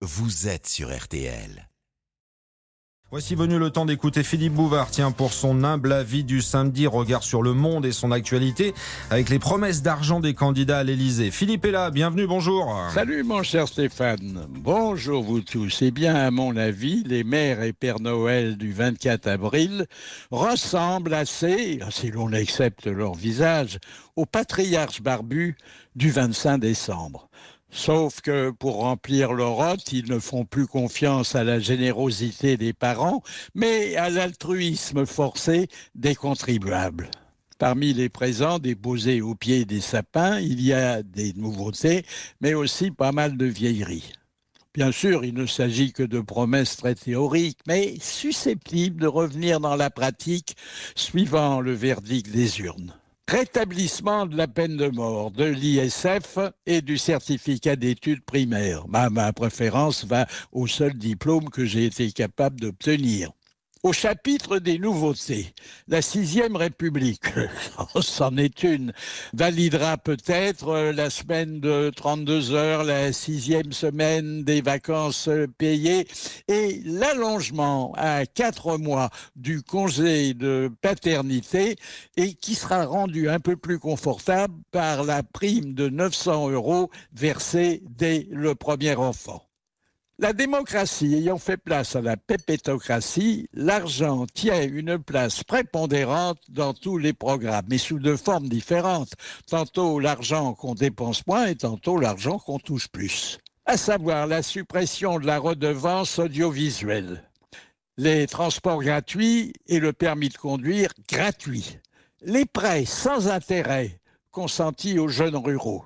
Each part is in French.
vous êtes sur RTL. Voici venu le temps d'écouter Philippe Bouvard, tiens, pour son humble avis du samedi, regard sur le monde et son actualité, avec les promesses d'argent des candidats à l'Elysée. Philippe est là, bienvenue, bonjour. Salut mon cher Stéphane, bonjour vous tous. Eh bien, à mon avis, les mères et pères Noël du 24 avril ressemblent assez, si l'on accepte leur visage, aux patriarches barbus du 25 décembre. Sauf que pour remplir leur hôte, ils ne font plus confiance à la générosité des parents, mais à l'altruisme forcé des contribuables. Parmi les présents déposés au pied des sapins, il y a des nouveautés, mais aussi pas mal de vieilleries. Bien sûr, il ne s'agit que de promesses très théoriques, mais susceptibles de revenir dans la pratique suivant le verdict des urnes rétablissement de la peine de mort, de l'ISF et du certificat d'études primaires. Ma, préférence va au seul diplôme que j'ai été capable d'obtenir. Au chapitre des nouveautés, la sixième République, c'en est une, validera peut-être euh, la semaine de 32 heures, la sixième semaine des vacances payées et l'allongement à quatre mois du congé de paternité et qui sera rendu un peu plus confortable par la prime de 900 euros versée dès le premier enfant. La démocratie ayant fait place à la pépétocratie, l'argent tient une place prépondérante dans tous les programmes, mais sous deux formes différentes. Tantôt l'argent qu'on dépense moins et tantôt l'argent qu'on touche plus. À savoir la suppression de la redevance audiovisuelle, les transports gratuits et le permis de conduire gratuit, les prêts sans intérêt consentis aux jeunes ruraux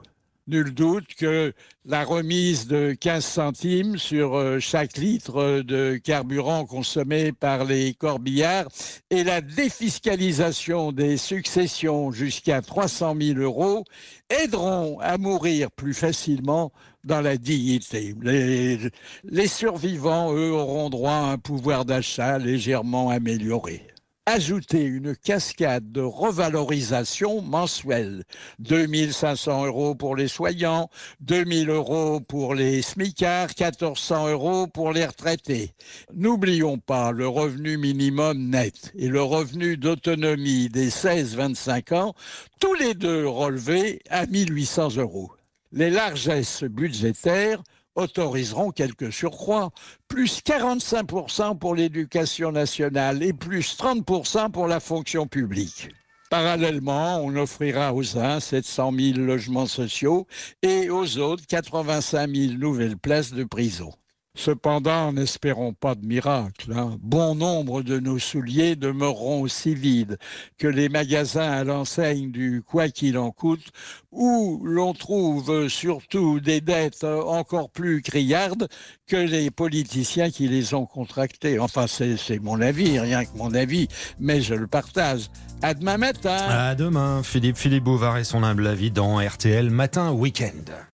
Nul doute que la remise de 15 centimes sur euh, chaque litre de carburant consommé par les corbillards et la défiscalisation des successions jusqu'à 300 000 euros aideront à mourir plus facilement dans la dignité. Les, les survivants, eux, auront droit à un pouvoir d'achat légèrement amélioré ajouter une cascade de revalorisation mensuelle. 2500 euros pour les soignants, 2000 euros pour les smicards, 1400 euros pour les retraités. N'oublions pas le revenu minimum net et le revenu d'autonomie des 16-25 ans, tous les deux relevés à 1800 euros. Les largesses budgétaires autoriseront quelques surcroîts, plus 45% pour l'éducation nationale et plus 30% pour la fonction publique. Parallèlement, on offrira aux uns 700 000 logements sociaux et aux autres 85 000 nouvelles places de prison. Cependant, n'espérons pas de miracle. Hein. Bon nombre de nos souliers demeureront aussi vides que les magasins à l'enseigne du quoi qu'il en coûte, où l'on trouve surtout des dettes encore plus criardes que les politiciens qui les ont contractées. Enfin, c'est mon avis, rien que mon avis, mais je le partage. À demain matin. À demain, Philippe Philippe Bouvard et son humble avis dans RTL Matin Week-end.